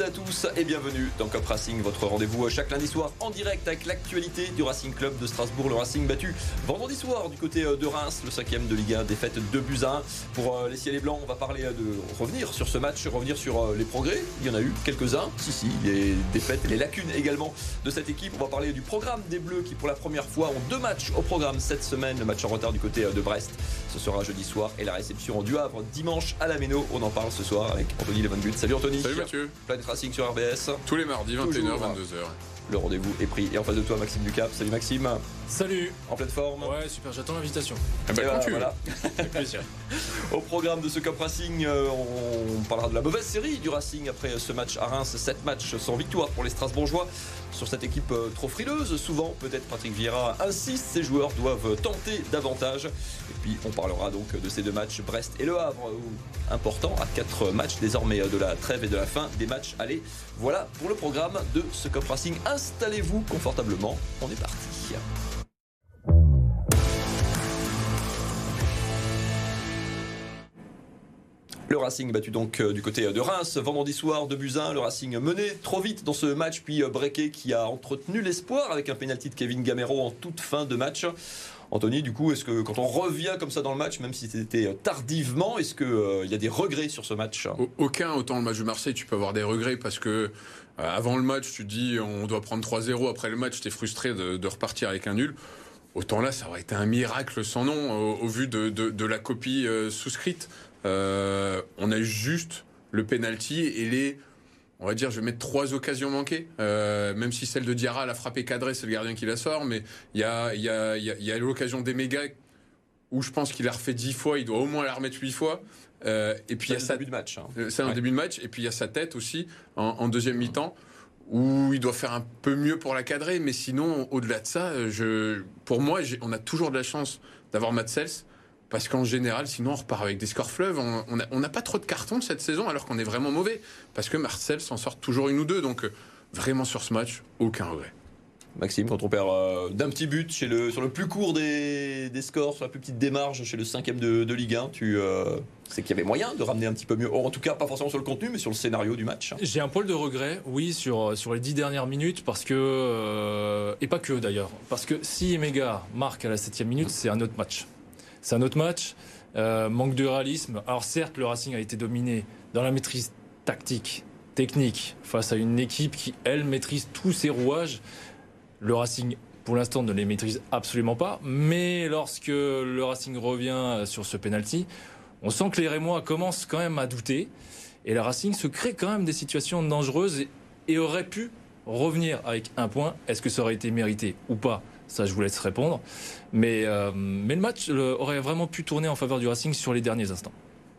toutes et à tous et bienvenue dans Cop Racing, votre rendez-vous chaque lundi soir en direct avec l'actualité du Racing Club de Strasbourg. Le Racing battu vendredi soir du côté euh, de Reims, le cinquième de Ligue 1, défaite de buts à 1. Pour euh, les ciels et blancs, on va parler euh, de revenir sur ce match, revenir sur les progrès. Il y en a eu quelques-uns, si si, les défaites les lacunes également de cette équipe. On va parler du programme des Bleus qui pour la première fois ont deux matchs au programme cette semaine. Le match en retard du côté de Brest, ce sera jeudi soir et la réception du Havre dimanche à la Méno. On en parle ce soir avec Anthony Levengut. Salut Anthony. Salut Mathieu. Planet Racing sur RBS. Tous les mardis, 21h, 22h. Le rendez-vous est pris. Et en face de toi, Maxime Ducap. Salut Maxime. Salut. En pleine forme Ouais, super, j'attends l'invitation. Ah bah, quand tu voilà. plaisir. Au programme de ce Cup Racing, euh, on parlera de la mauvaise série du Racing après ce match à Reims. 7 matchs sans victoire pour les Strasbourgeois sur cette équipe euh, trop frileuse. Souvent, peut-être Patrick Vieira insiste, ses joueurs doivent tenter davantage. Et puis, on parlera donc de ces deux matchs, Brest et Le Havre, important à 4 matchs désormais de la trêve et de la fin des matchs. Allez, voilà pour le programme de ce Cup Racing. Installez-vous confortablement, on est parti. Le Racing battu donc euh, du côté de Reims vendredi soir de Buzyn. Le Racing mené trop vite dans ce match, puis euh, Brequet qui a entretenu l'espoir avec un pénalty de Kevin Gamero en toute fin de match. Anthony, du coup, est-ce que quand on revient comme ça dans le match, même si c'était euh, tardivement, est-ce qu'il y a des regrets sur ce match? Aucun. Autant le match de Marseille, tu peux avoir des regrets parce que avant le match, tu dis on doit prendre 3-0. Après le match, tu es frustré de, repartir avec un nul. Autant là, ça aurait été un miracle sans nom au, vu de, la copie souscrite. Euh, on a juste le penalty et les, on va dire, je vais mettre trois occasions manquées. Euh, même si celle de Diarra, la frappé cadrée, c'est le gardien qui la sort. Mais il y a, y a, y a l'occasion d'Emega où je pense qu'il a refait dix fois. Il doit au moins la remettre huit fois. Euh, et puis il y a sa début de match. Hein. C'est un début de match. Et puis il y a sa tête aussi en, deuxième mi-temps où il doit faire un peu mieux pour la cadrer. Mais sinon, au-delà de ça, je, pour moi, on a toujours de la chance d'avoir Matt parce qu'en général, sinon, on repart avec des scores fleuves. On n'a pas trop de cartons cette saison, alors qu'on est vraiment mauvais. Parce que Marcel s'en sort toujours une ou deux. Donc, euh, vraiment, sur ce match, aucun regret. Maxime, quand on perd euh, d'un petit but chez le, sur le plus court des, scores, sur la plus petite démarche chez le cinquième de, de Ligue 1, tu euh, c'est qu'il y avait moyen de ramener un petit peu mieux. en tout cas, pas forcément sur le contenu, mais sur le scénario du match. J'ai un poil de regret, oui, sur, sur les dix dernières minutes, parce que. et pas que d'ailleurs. Parce que si Emega marque à la septième minute, c'est un autre match. C'est un autre match. Euh, manque de réalisme. Alors certes, le Racing a été dominé dans la maîtrise tactique, technique, face à une équipe qui, elle, maîtrise tous ses rouages. Le Racing, pour l'instant, ne les maîtrise absolument pas. Mais lorsque le Racing revient sur ce penalty, on sent que les Rémois commencent quand même à douter. Et le Racing se crée quand même des situations dangereuses et aurait pu revenir avec un point. Est-ce que ça aurait été mérité ou pas? Ça, je vous laisse répondre. Mais, euh, mais le match aurait vraiment pu tourner en faveur du Racing sur les derniers instants.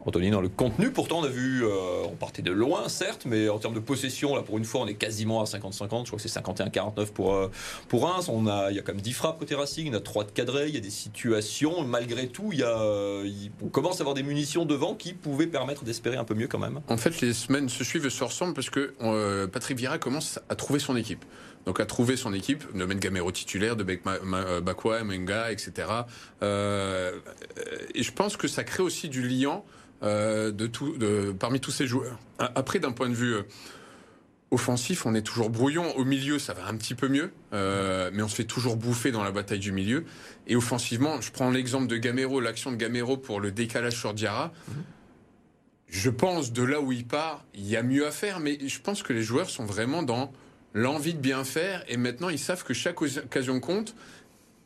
Anthony, dans le contenu, pourtant, on a vu, euh, on partait de loin, certes, mais en termes de possession, là, pour une fois, on est quasiment à 50-50. Je crois que c'est 51-49 pour, euh, pour Reims. On a, il y a quand même 10 frappes côté Racing, il y a 3 de cadrés, il y a des situations. Malgré tout, il y a, on commence à avoir des munitions devant qui pouvaient permettre d'espérer un peu mieux quand même. En fait, les semaines se suivent et se ressemblent parce que Patrick Vieira commence à trouver son équipe donc à trouver son équipe, de Gamero titulaire, de euh, Bakwa, Menga, etc. Euh, et je pense que ça crée aussi du lien euh, de tout, parmi tous ces joueurs. Après, d'un point de vue offensif, on est toujours brouillon. Au milieu, ça va un petit peu mieux, mais on se fait toujours bouffer dans la bataille du milieu. Et offensivement, je prends l'exemple de Gamero, l'action de Gamero pour le décalage sur Diarra. Je pense de là où il part, il y a mieux à faire, mais je pense que les joueurs sont vraiment dans l'envie de bien faire, et maintenant ils savent que chaque occasion compte.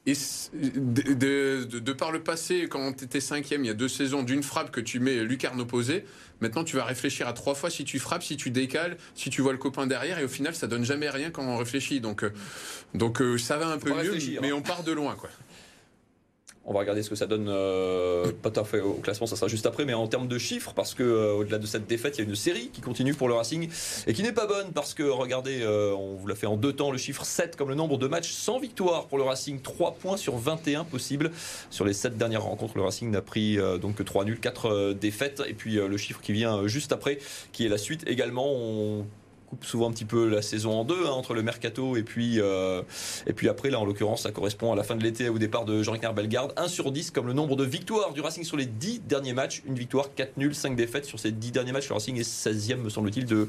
Et de, par le passé, quand tu étais cinquième, il y a deux saisons, d'une frappe que tu mets lucarne opposée, maintenant tu vas réfléchir à trois fois si tu frappes, si tu décales, si tu vois le copain derrière, et au final ça donne jamais rien quand on réfléchit. Donc, euh, donc euh, ça va un peu mieux, mais on part de loin. quoi. On va regarder ce que ça donne, euh, pas tout à fait au classement, ça sera juste après, mais en termes de chiffres, parce que euh, au-delà de cette défaite, il y a une série qui continue pour le Racing et qui n'est pas bonne, parce que regardez, euh, on vous l'a fait en deux temps, le chiffre 7 comme le nombre de matchs sans victoire pour le Racing, 3 points sur 21 possibles. Sur les 7 dernières rencontres, le Racing n'a pris donc que 3 nuls, 4 défaites, et puis le chiffre qui vient juste après, qui est la suite également. Souvent un petit peu la saison en deux, hein, entre le mercato et puis, euh, et puis après, là en l'occurrence, ça correspond à la fin de l'été au départ de Jean-Ricard Bellegarde. 1 sur 10 comme le nombre de victoires du Racing sur les 10 derniers matchs. Une victoire, 4 nuls, 5 défaites sur ces 10 derniers matchs. Le Racing est 16e, me semble-t-il, de,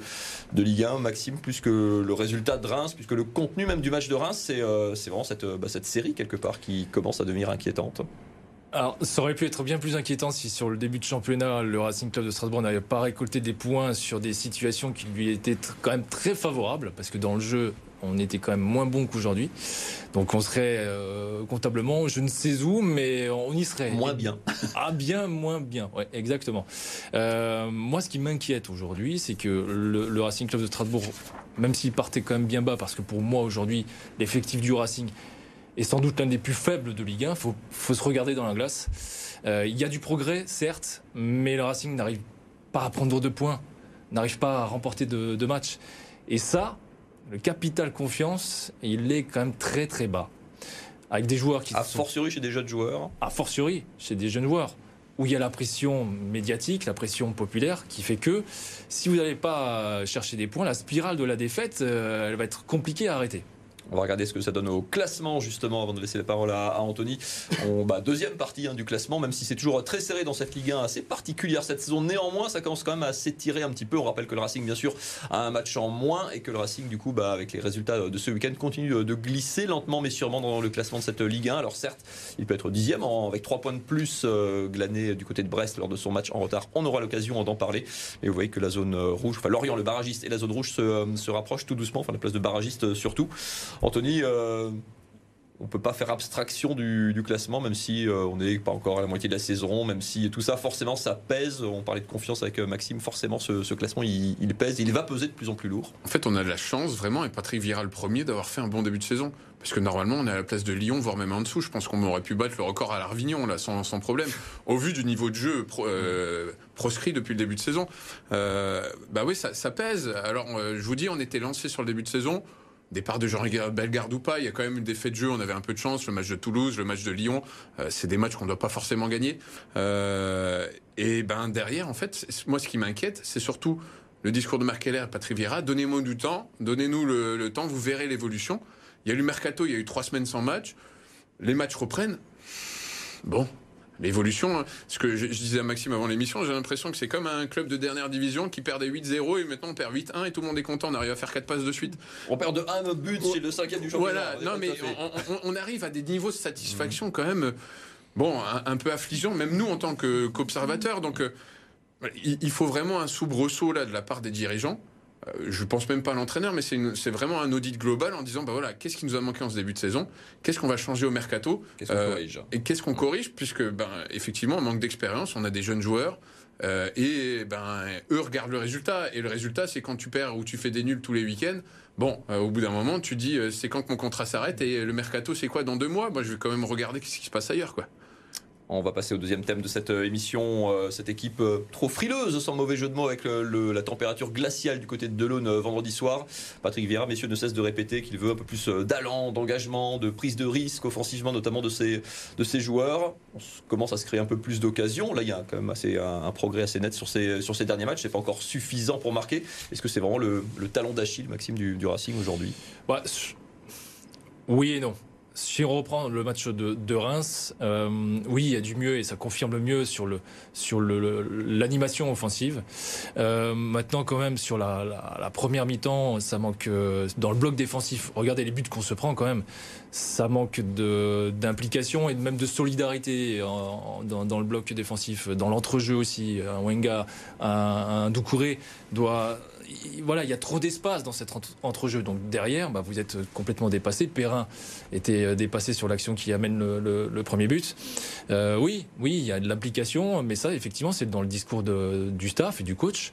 de Ligue 1. Maxime, plus que le résultat de Reims, puisque le contenu même du match de Reims, c'est euh, vraiment cette, bah, cette série quelque part qui commence à devenir inquiétante. Alors, ça aurait pu être bien plus inquiétant si sur le début de championnat, le Racing Club de Strasbourg n'avait pas récolté des points sur des situations qui lui étaient quand même très favorables, parce que dans le jeu, on était quand même moins bon qu'aujourd'hui. Donc on serait euh, comptablement, je ne sais où, mais on y serait. Moins bien. ah bien, moins bien. Ouais, exactement. Euh, moi, ce qui m'inquiète aujourd'hui, c'est que le, le, Racing Club de Strasbourg, même s'il partait quand même bien bas, parce que pour moi aujourd'hui, l'effectif du Racing est sans doute l'un des plus faibles de Ligue 1. Il faut, faut, se regarder dans la glace. Euh, il y a du progrès, certes, mais le Racing n'arrive pas à prendre de points, n'arrive pas à remporter de, de matchs. Et ça, le capital confiance, il est quand même très très bas. Avec des joueurs qui. A fortiori chez des jeunes joueurs. A fortiori chez des jeunes joueurs. Où il y a la pression médiatique, la pression populaire, qui fait que si vous n'allez pas chercher des points, la spirale de la défaite, euh, elle va être compliquée à arrêter. On va regarder ce que ça donne au classement justement avant de laisser la parole à, à Anthony. On, bah, deuxième partie hein, du classement, même si c'est toujours très serré dans cette Ligue 1 assez particulière cette saison. Néanmoins, ça commence quand même à s'étirer un petit peu. On rappelle que le Racing, bien sûr, a un match en moins et que le Racing, du coup, bah, avec les résultats de ce week-end, continue de glisser lentement mais sûrement dans le classement de cette Ligue 1. Alors certes, il peut être dixième avec trois points de plus euh, glané du côté de Brest lors de son match en retard. On aura l'occasion d'en parler. Mais vous voyez que la zone rouge, enfin Lorient, le barragiste et la zone rouge se, se rapprochent tout doucement. Enfin la place de barragiste surtout. Anthony. Euh, on peut pas faire abstraction du, classement, même si euh, on n'est pas encore à la moitié de la saison, même si tout ça, forcément, ça pèse. On parlait de confiance avec euh, Maxime, forcément, ce, classement, il, pèse, il va peser de plus en plus lourd. En fait, on a de la chance, vraiment, et Patrick Vieira le premier, d'avoir fait un bon début de saison. Parce que normalement, on est à la place de Lyon, voire même en dessous. Je pense qu'on aurait pu battre le record à l'Arvignon, là, sans, problème. Au vu du niveau de jeu pro, proscrit depuis le début de saison. Bah oui, ça, ça pèse. Alors, je vous dis, on était lancé sur le début de saison départ de Jean Bellegarde ou pas, il y a quand même une défaite de jeu, on avait un peu de chance, le match de Toulouse, le match de Lyon, euh, c'est des matchs qu'on ne doit pas forcément gagner. Euh, et ben derrière, en fait, moi ce qui m'inquiète, c'est surtout le discours de Marc Keller et Patrick Vieira, donnez-moi du temps, donnez-nous le, le, temps, vous verrez l'évolution. Il y a eu mercato, il y a eu trois semaines sans match, les matchs reprennent. Bon, l'évolution. Hein. Ce que je, je, disais à Maxime avant l'émission, j'ai l'impression que c'est comme un club de dernière division qui perdait 8-0 et maintenant on perd 8-1 et tout le monde est content. On arrive à faire 4 passes de suite. On perd de 1 but chez le cinquième du championnat. Voilà, non mais on, on, on, arrive à des niveaux de satisfaction mmh. quand même, bon, un, un, peu affligeant, même nous en tant qu'observateurs. Donc euh, il, il, faut vraiment un soubresaut là de la part des dirigeants je pense même pas à l'entraîneur, mais c'est vraiment un audit global en disant bah voilà, qu'est-ce qui nous a manqué en ce début de saison, qu'est-ce qu'on va changer au mercato, qu euh, corrige? et qu'est-ce qu'on corrige, puisque ben effectivement, on manque d'expérience, on a des jeunes joueurs. Euh, et ben eux regardent le résultat. Et le résultat c'est quand tu perds ou tu fais des nuls tous les week-ends bon euh, au bout d'un moment tu dis euh, c'est quand que mon contrat s'arrête et le mercato c'est quoi dans deux mois? Moi je vais quand même regarder ce qui se passe ailleurs quoi on va passer au deuxième thème de cette émission. Cette équipe trop frileuse, sans mauvais jeu de mots, avec la température glaciale du côté de Delaune vendredi soir. Patrick Vieira, messieurs, ne cesse de répéter qu'il veut un peu plus d'allant, d'engagement, de prise de risque offensivement, notamment de ses, de ses joueurs. On commence à se créer un peu plus d'occasions. Là, il y a quand même assez, un, progrès assez net sur ces, sur ces derniers matchs. C'est pas encore suffisant pour marquer. Est-ce que c'est vraiment le, le, talon d'Achille, Maxime, du, du Racing aujourd'hui? Bah, Oui et non si on reprend le match de, Reims, euh, oui, il y a du mieux et ça confirme le mieux sur le sur l'animation offensive. Euh, maintenant, quand même, sur la première mi-temps, ça manque euh, dans le bloc défensif. Regardez les buts qu'on se prend quand même. Ça manque d'implication et même de solidarité en, dans, dans, le bloc défensif, dans l'entrejeu aussi. Un Wenga, un, un Doucouré doit voilà, il y a trop d'espace dans cet entrejeu. Donc derrière, bah, vous êtes complètement dépassé. Perrin était dépassé sur l'action qui amène le, le, le premier but. Euh, oui, oui, il y a de l'implication, mais ça, effectivement, c'est dans le discours de, du staff et du coach.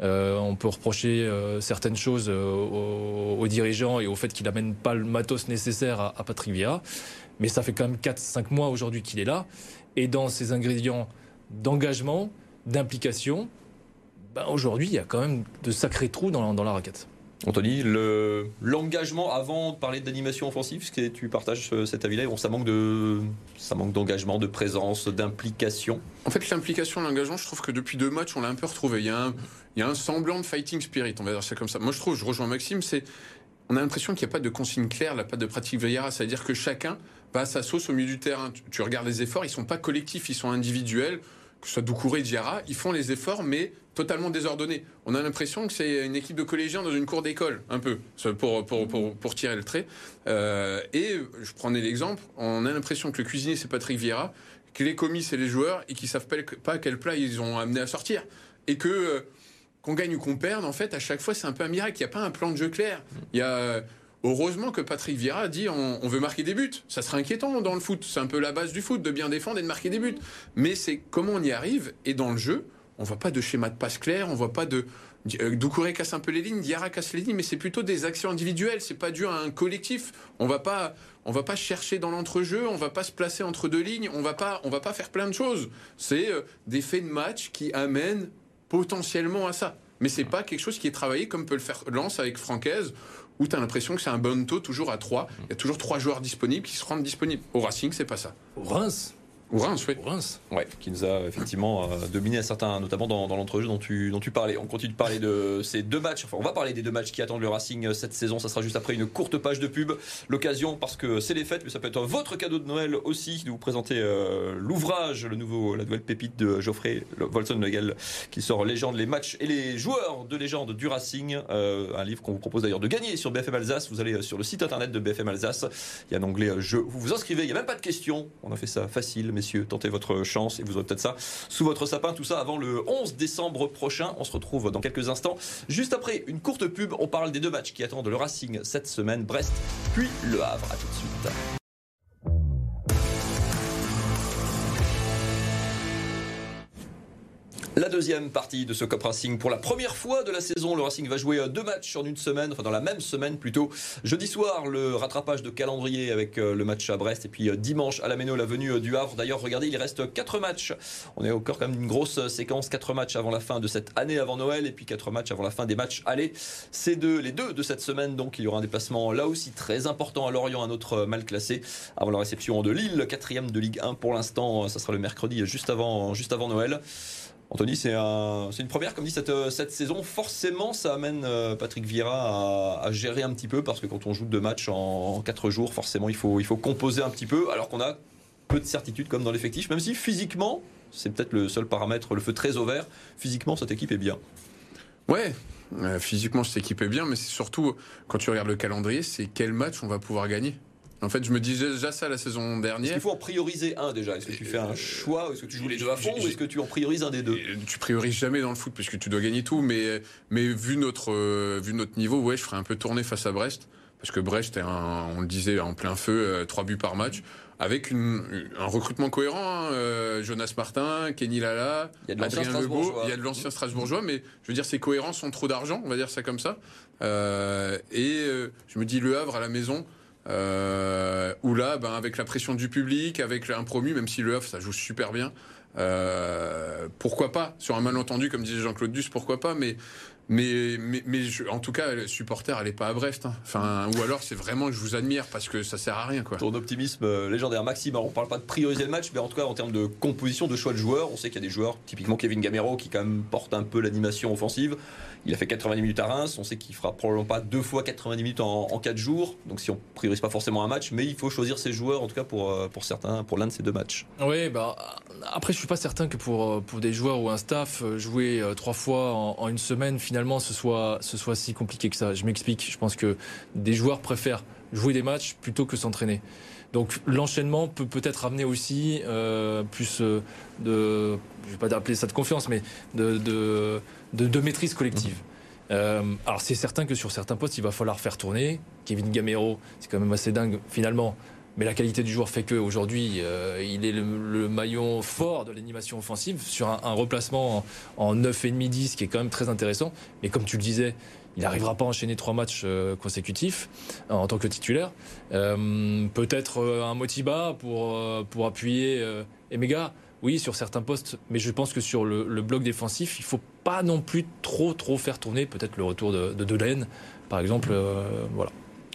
Euh, on peut reprocher euh, certaines choses euh, aux, dirigeants et au fait qu'il n'amène pas le matos nécessaire à, à Patrick Vieira. Mais ça fait quand même 4-5 mois aujourd'hui qu'il est là. Et dans ces ingrédients d'engagement, d'implication, ben aujourd'hui, il y a quand même de sacrés trous dans la raquette. Anthony, l'engagement avant de parler d'animation offensive, est-ce que tu partages cet avis-là Ça manque de, ça manque d'engagement, de présence, d'implication. En fait, l'implication, l'engagement, je trouve que depuis deux matchs, on l'a un peu retrouvé. Il y, a un, il y a un semblant de fighting spirit, on va dire ça comme ça. Moi, je trouve, je rejoins Maxime, c'est on a l'impression qu'il n'y a pas de consigne claire, pas de pratique VIA, c'est-à-dire que chacun va à sa sauce au milieu du terrain. Tu, tu regardes les efforts, ils sont pas collectifs, ils sont individuels que ce soit Doucouré, Diarra, ils font les efforts, mais totalement désordonnés. On a l'impression que c'est une équipe de collégiens dans une cour d'école, un peu, pour, pour, pour, pour tirer le trait. Euh, et je prenais l'exemple, on a l'impression que le cuisinier, c'est Patrick Vieira, que les commis, c'est les joueurs, et qu'ils savent pas quel plat ils ont amené à sortir. Et que euh, qu'on gagne ou qu'on perde, en fait, à chaque fois, c'est un peu un miracle. Il n'y a pas un plan de jeu clair. Il y a Heureusement que Patrick Vieira dit on, veut marquer des buts. Ça serait inquiétant dans le foot. C'est un peu la base du foot de bien défendre et de marquer des buts. Mais c'est comment on y arrive. Et dans le jeu, on voit pas de schéma de passe clair. On voit pas de euh, Doucouré casse un peu les lignes, Diarra casse les lignes, mais c'est plutôt des actions individuelles. C'est pas dû à un collectif. On va pas, on va pas chercher dans l'entrejeu. On va pas se placer entre deux lignes. On va pas, on va pas faire plein de choses. C'est euh, des faits de match qui amènent potentiellement à ça. Mais c'est pas quelque chose qui est travaillé comme peut le faire Lance avec Francaise où tu as l'impression que c'est un bon toujours à 3. Il y a toujours trois joueurs disponibles qui se rendent disponibles. Au Racing, c'est pas ça. Au Reims ou oui. Reims. Ouais, qui nous a effectivement euh, dominé à certains, notamment dans, dans l'entrejeu dont tu, dont tu parlais. On continue de parler de ces deux matchs. Enfin, on va parler des deux matchs qui attendent le Racing euh, cette saison. Ça sera juste après une courte page de pub. L'occasion, parce que c'est les fêtes, mais ça peut être votre cadeau de Noël aussi, de vous présenter euh, l'ouvrage, le nouveau, la nouvelle pépite de Geoffrey Volson Legal, qui sort Légende, les matchs et les joueurs de légende du Racing. un livre qu'on vous propose d'ailleurs de gagner sur BFM Alsace. Vous allez sur le site internet de BFM Alsace. Il y a un onglet Je. Vous vous inscrivez. Il n'y a même pas de questions. On a fait ça facile, messieurs. Tentez votre chance et vous aurez peut-être ça sous votre sapin. Tout ça avant le 11 décembre prochain. On se retrouve dans quelques instants. Juste après une courte pub, on parle des deux matchs qui attendent le Racing cette semaine. Brest puis Le Havre. À tout de suite. La deuxième partie de ce Cop Racing pour la première fois de la saison. Le Racing va jouer euh, deux matchs en une semaine, enfin dans la même semaine plutôt. Jeudi soir, le rattrapage de calendrier avec euh, le match à Brest et puis euh, dimanche à la Méno, la venue du Havre. D'ailleurs, regardez, il reste quatre matchs. On est cœur quand même d'une grosse séquence, quatre matchs avant la fin de cette année avant Noël et puis quatre matchs avant la fin des matchs allez, C'est deux, les deux de cette semaine. Donc il y aura un déplacement là aussi très important à Lorient, un autre mal classé avant la réception de Lille, quatrième de Ligue 1 pour l'instant. Ça sera le mercredi juste avant, juste avant Noël. Anthony, c'est une première, comme dit, cette, cette, saison. Forcément, ça amène euh, Patrick Vieira à, gérer un petit peu, parce que quand on joue deux matchs en, quatre jours, forcément, il faut, il faut composer un petit peu, alors qu'on a peu de certitude comme dans l'effectif, même si physiquement, c'est peut-être le seul paramètre, le feu très au vert, physiquement, cette équipe est bien. Ouais, euh, physiquement, cette équipe est bien, mais c'est surtout, quand tu regardes le calendrier, c'est quel match on va pouvoir gagner. En fait, je me disais déjà ça la saison dernière. Il faut en prioriser un déjà? Est-ce que tu fais un choix Est-ce que tu joues les deux à fond Ou est-ce que tu en priorises un des deux? Tu priorises jamais dans le foot puisque tu dois gagner tout. Mais, mais vu, notre, euh, vu notre niveau, ouais, je ferais un peu tourner face à Brest. Parce que Brest est, on le disait, en plein feu, euh, trois buts par match. Avec une, un recrutement cohérent, hein, euh, Jonas Martin, Kenny Lala, Adrien Lebeau, il y a de l'ancien Strasbourgeois, mais je veux dire, c'est cohérent sans trop d'argent, on va dire ça comme ça. et je me dis, Le Havre à la maison, euh, où là, ben, avec la pression du public, avec un même si le Havre, ça joue super bien, euh, pourquoi pas? Sur un malentendu, comme disait Jean-Claude Duss, pourquoi pas? Mais mais, mais, mais en tout cas, le supporter, elle est pas à Brest. Hein. Enfin, ou alors, c'est vraiment, je vous admire parce que ça sert à rien, quoi. Ton optimisme euh, légendaire, Maxime. Alors, on parle pas de prioriser le match, mais en tout cas, en termes de composition, de choix de joueurs, on sait qu'il y a des joueurs, typiquement Kevin Gamero, qui quand même porte un peu l'animation offensive. Il a fait 90 minutes à Reims. On sait qu'il fera probablement pas deux fois 90 minutes en, en 4 jours. Donc, si on priorise pas forcément un match, mais il faut choisir ses joueurs, en tout cas pour, euh, pour certains, pour l'un de ces deux matchs. Oui, bah, après, je suis pas certain que pour, euh, pour des joueurs ou un staff, jouer trois fois en, en une semaine, finalement, ce soit, ce soit si compliqué que ça. Je m'explique. Je pense que des joueurs préfèrent jouer des matchs plutôt que s'entraîner. Donc l'enchaînement peut peut-être amener aussi euh, plus euh, de, je vais pas appeler ça de confiance, mais de, de, de, maîtrise collective. Euh, alors c'est certain que sur certains postes, il va falloir faire tourner. Kevin Gamero, c'est quand même assez dingue finalement. Mais la qualité du joueur fait que aujourd'hui, euh, il est le, maillon fort de l'animation offensive sur un, replacement en, en 9,5-10 qui est quand même très intéressant. Mais comme tu le disais, il n'arrivera pas à enchaîner trois matchs euh, consécutifs euh, en tant que titulaire. Peut-être un Motiba pour, pour appuyer Emega. Oui, sur certains postes, mais je pense que sur le, bloc défensif, il faut pas non plus trop trop faire tourner peut-être le retour de, de Delaine par exemple. voilà.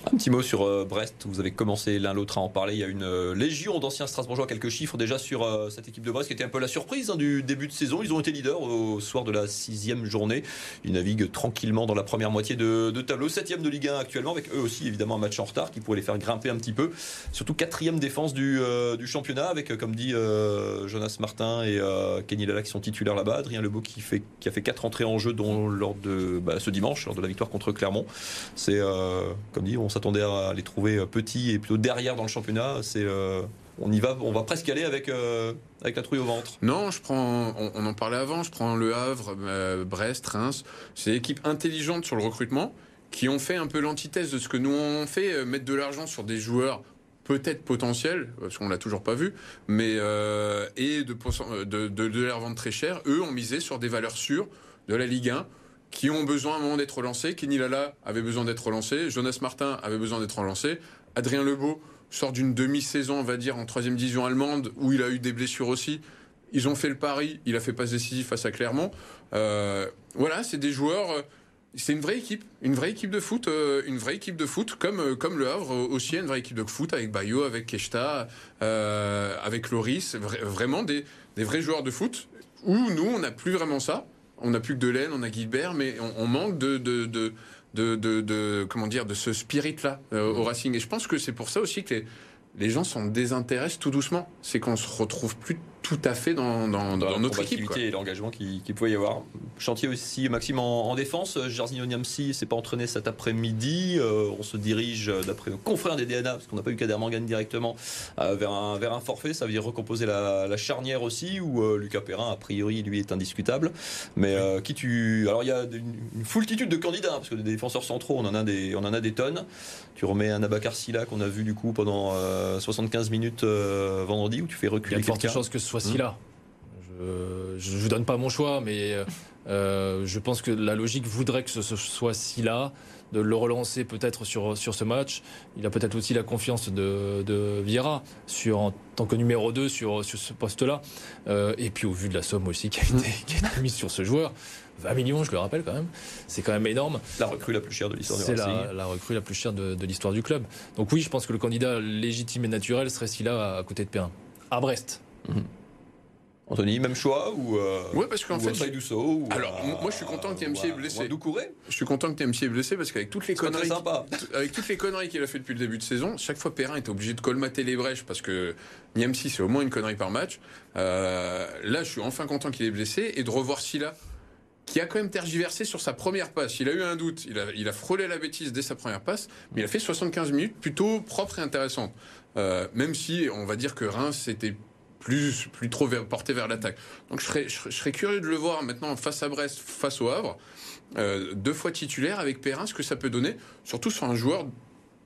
Un petit mot sur euh, Brest, vous avez commencé l'un l'autre à en parler. Il y a une euh, légion d'anciens Strasbourgeois, quelques chiffres déjà sur euh, cette équipe de Brest qui était un peu la surprise hein, du début de saison. Ils ont été leaders au soir de la sixième journée. Ils naviguent tranquillement dans la première moitié de, tableau. Septième de Ligue 1 actuellement, avec eux aussi évidemment un match en retard qui pourrait les faire grimper un petit peu. Surtout quatrième défense du, championnat avec, comme dit Jonas Martin et Kenny Lala qui sont titulaires là-bas. Adrien Lebeau qui, fait, qui a fait quatre entrées en jeu dont lors de bah, ce dimanche, lors de la victoire contre Clermont. C'est, comme dit, on on s'attendait à les trouver petits et plutôt derrière dans le championnat. C'est euh, on y va, on va presque aller avec, euh, avec la trouille au ventre. Non, je prends, on, en parlait avant, je prends Le Havre, euh, Brest, Reims. C'est des équipes intelligentes sur le recrutement qui ont fait un peu l'antithèse de ce que nous on fait, mettre de l'argent sur des joueurs peut-être potentiels, parce qu'on l'a toujours pas vu, mais et de, de, de, de les revendre très cher. Eux ont misé sur des valeurs sûres de la Ligue 1 qui ont besoin à un moment d'être relancés. Kenny Lala avait besoin d'être relancé. Jonas Martin avait besoin d'être relancé. Adrien Lebeau sort d'une demi-saison, on va dire, en troisième division allemande, où il a eu des blessures aussi. Ils ont fait le pari, il a fait passe décisif face à Clermont. Euh, voilà, c'est des joueurs. Euh, c'est une vraie équipe, une vraie équipe de foot, euh, une vraie équipe de foot, comme comme le Havre aussi, une vraie équipe de foot avec Bayo, avec Keshta, avec Loris, vraiment des, des vrais joueurs de foot. Où nous, on n'a plus vraiment ça. On n'a plus que Delaine, on a Gilbert, mais on, manque de, de, de, de, comment dire, de ce spirit-là euh, au Racing. Et je pense que c'est pour ça aussi que les, les gens s'en désintéressent tout doucement. C'est qu'on se retrouve plus tout à fait dans, dans, dans, notre équipe. et l'engagement qu'il qui pouvait y avoir. Chantier aussi, Maxime, en, défense. Jarzinho Niamsi s'est pas entraîné cet après-midi. Euh, on se dirige, euh, d'après nos confrères des DNA, parce qu'on n'a pas eu Kader Morgan directement, euh, vers, un, vers un forfait. Ça veut dire recomposer la, charnière aussi, où Lucas Perrin, a priori, lui, est indiscutable. Mais qui tu. Alors, il y a une, foultitude de candidats, parce que des défenseurs centraux, on en a des, on en a des tonnes. Tu remets un Abakar Silla qu'on a vu, du coup, pendant 75 minutes vendredi, où tu fais reculer quelqu'un soit là. Je ne vous donne pas mon choix, mais euh, je pense que la logique voudrait que ce, soit si là, de le relancer peut-être sur, sur ce match. Il a peut-être aussi la confiance de, de Vieira sur, en tant que numéro 2 sur, sur ce poste-là. Euh, et puis au vu de la somme aussi qui a, été, mise sur ce joueur, 20 millions, je le rappelle quand même, c'est quand même énorme. La recrue la plus chère de l'histoire du C'est la, recrue la plus chère de, l'histoire du club. Donc oui, je pense que le candidat légitime et naturel serait Silla à, côté de Perrin. À Brest. Mhm. Anthony, même choix ou euh, Ouais, parce qu'en fait, ou alors moi je suis content que TMC est blessé. Je suis content que TMC est blessé parce qu'avec toutes les conneries, avec toutes les conneries qu'il a fait depuis le début de saison, chaque fois Perrin était obligé de colmater les brèches parce que Niamsi c'est au moins une connerie par match. Euh, là, je suis enfin content qu'il est blessé et de revoir Silla qui a quand même tergiversé sur sa première passe. Il a eu un doute, il a, il a frôlé la bêtise dès sa première passe, mais il a fait 75 minutes plutôt propres et intéressantes. Euh, même si on va dire que Reims était plus, plus trop porté vers l'attaque. Donc je serais, curieux de le voir maintenant face à Brest, face au Havre, euh, deux fois titulaire avec Perrin, ce que ça peut donner, surtout sur un joueur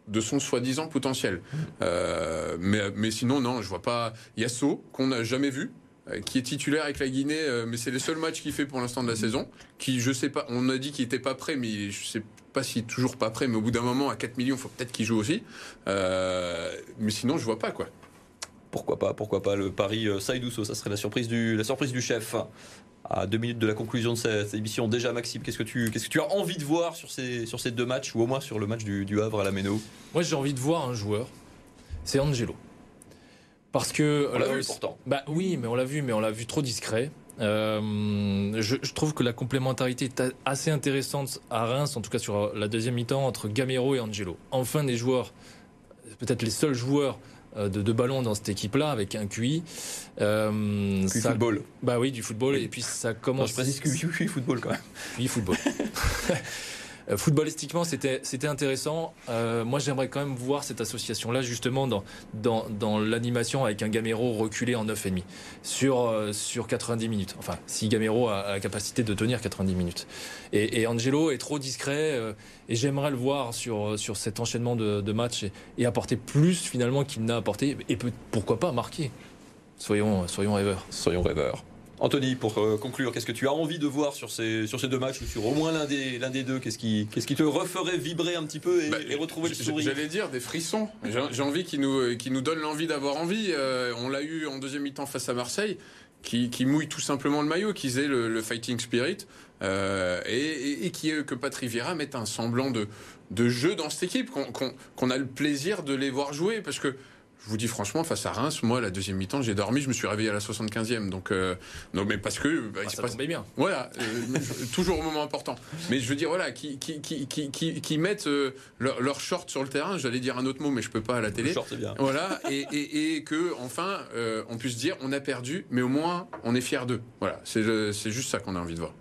de son soi-disant potentiel. Euh, mais, mais sinon, non, je vois pas Yasso, qu'on n'a jamais vu, euh, qui est titulaire avec la Guinée, mais c'est les seuls matchs qu'il fait pour l'instant de la saison. Qui, je sais pas, on a dit qu'il était pas prêt, mais je sais pas s'il est toujours pas prêt, mais au bout d'un moment, à 4 millions, il faut peut-être qu'il joue aussi. mais sinon, je vois pas, quoi pourquoi pas, pourquoi pas le Paris euh, Saïdousso, ça serait la surprise du, la surprise du chef. À deux minutes de la conclusion de cette émission, déjà Maxime, qu'est-ce que tu, qu'est-ce que tu as envie de voir sur ces, sur ces deux matchs, ou au moins sur le match du, Havre à la Méno? Moi j'ai envie de voir un joueur, c'est Angelo. Parce que. On l'a vu pourtant. Bah oui, mais on l'a vu, mais on l'a vu trop discret. Euh, je, je, trouve que la complémentarité est assez intéressante à Reims, en tout cas sur la deuxième mi-temps, entre Gamero et Angelo. Enfin des joueurs, peut-être les seuls joueurs euh, de deux ballons dans cette équipe-là avec un QI. Euh, football. Bah oui, du football. Et puis ça commence. je précise QI football quand même. QI football. Euh, footballistiquement, c'était c'était intéressant. Euh, moi, j'aimerais quand même voir cette association-là justement dans dans, dans l'animation avec un Gamero reculé en 9,5 sur euh, sur 90 minutes. Enfin, si Gamero a, la capacité de tenir 90 minutes. Et, et Angelo est trop discret et j'aimerais le voir sur sur cet enchaînement de, de matchs et, apporter plus finalement qu'il n'a apporté et peut, pourquoi pas marquer. Soyons soyons rêveurs. Soyons rêveurs. Anthony, pour euh, conclure, qu'est-ce que tu as envie de voir sur ces, sur ces deux matchs ou sur au moins l'un des, l'un des deux? Qu'est-ce qui, qu'est-ce qui te referait vibrer un petit peu et, bah, retrouver le sourire? J'allais dire des frissons. J'ai, envie qu'ils nous, nous donnent l'envie d'avoir envie. Euh, on l'a eu en deuxième mi-temps face à Marseille. qui, qui mouillent tout simplement le maillot, qu'ils aient le, fighting spirit. Euh, et, et, qui, que Patrick Vieira mette un semblant de, de jeu dans cette équipe, qu'on a le plaisir de les voir jouer. Parce que je vous dis franchement, face à Reims, moi, la deuxième mi-temps, j'ai dormi, je me suis réveillé à la 75e. Donc, euh, non, mais parce que. Bah, ah, ça passe... bien. Voilà, euh, toujours au moment important. Mais je veux dire, voilà, qui, qui, qui, qui, qui mettent euh, leur, leur, short sur le terrain, j'allais dire un autre mot, mais je peux pas à la télé. Le short, bien. Voilà, et, et, et que, enfin, on puisse dire, on a perdu, mais au moins, on est fiers d'eux. Voilà, c'est juste ça qu'on a envie de voir.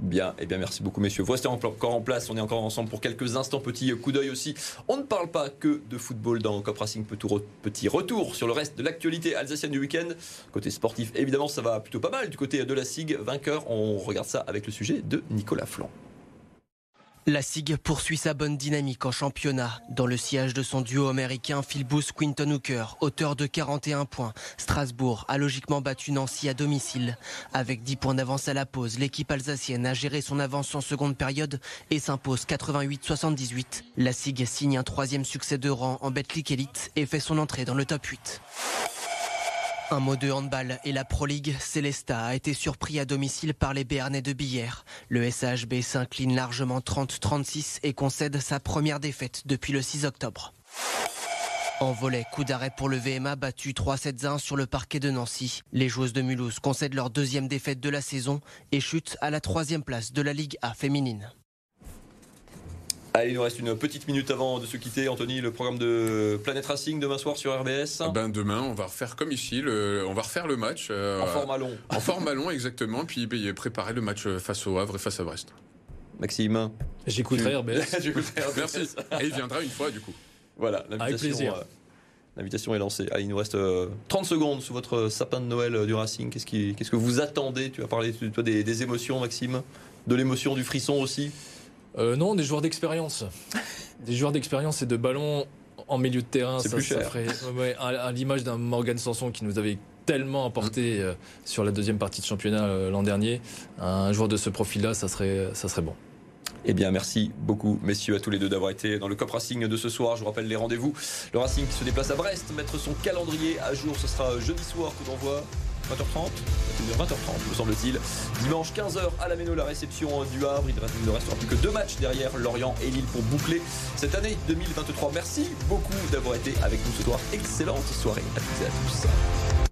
Bien, et eh bien merci beaucoup messieurs. Vous restez encore en place, on est encore ensemble pour quelques instants. Petit coup d'œil aussi. On ne parle pas que de football dans Cop Racing. Petit retour sur le reste de l'actualité alsacienne du week-end. Côté sportif, évidemment, ça va plutôt pas mal. Du côté de la SIG, vainqueur, on regarde ça avec le sujet de Nicolas Flan. La SIG poursuit sa bonne dynamique en championnat. Dans le siège de son duo américain Philbus Quinton Hooker, auteur de 41 points, Strasbourg a logiquement battu Nancy à domicile. Avec 10 points d'avance à la pause, l'équipe alsacienne a géré son avance en seconde période et s'impose 88-78. La SIG signe un troisième succès de rang en Betclic Elite et fait son entrée dans le top 8. Un mot de handball et la Pro League, Célesta a été surpris à domicile par les Béarnais de Billère. Le SHB s'incline largement 30-36 et concède sa première défaite depuis le 6 octobre. En volet, coup d'arrêt pour le VMA battu 3-7-1 sur le parquet de Nancy. Les joueuses de Mulhouse concèdent leur deuxième défaite de la saison et chutent à la troisième place de la Ligue A féminine. Allez, il nous reste une petite minute avant de se quitter. Anthony, le programme de Planet Racing demain soir sur RBS. Ah ben demain, on va refaire comme ici, on va refaire le match. Euh, en format long. En format long, exactement. Puis ben, préparer le match face au Havre et face à Brest. Maxime J'écouterai RBS. Merci. Et il viendra une fois, du coup. Voilà, l'invitation. Euh, l'invitation est lancée. Allez, il nous reste 30 euh, secondes sous votre sapin de Noël du Racing. Qu'est-ce, qu'est-ce que vous attendez? Tu vas parler toi, des, des émotions, Maxime De l'émotion, du frisson aussi euh, non, des joueurs d'expérience. des joueurs d'expérience et de ballon en milieu de terrain. C'est plus cher. à, l'image d'un Morgan Sanson qui nous avait tellement apporté euh, sur la deuxième partie de championnat euh, l'an dernier. Un joueur de ce profil-là, ça serait, ça serait bon. Eh bien, merci beaucoup, messieurs, à tous les deux d'avoir été dans le COP Racing de ce soir. Je vous rappelle les rendez-vous. Le Racing qui se déplace à Brest, mettre son calendrier à jour. Ce sera jeudi soir que l'envoie 20h30 20h30 me semble-t-il. Dimanche 15h à la Méno, la réception du Havre. Il ne restera plus que deux matchs derrière Lorient et Lille pour boucler cette année 2023. Merci beaucoup d'avoir été avec nous ce soir. Excellente soirée à toutes et à tous.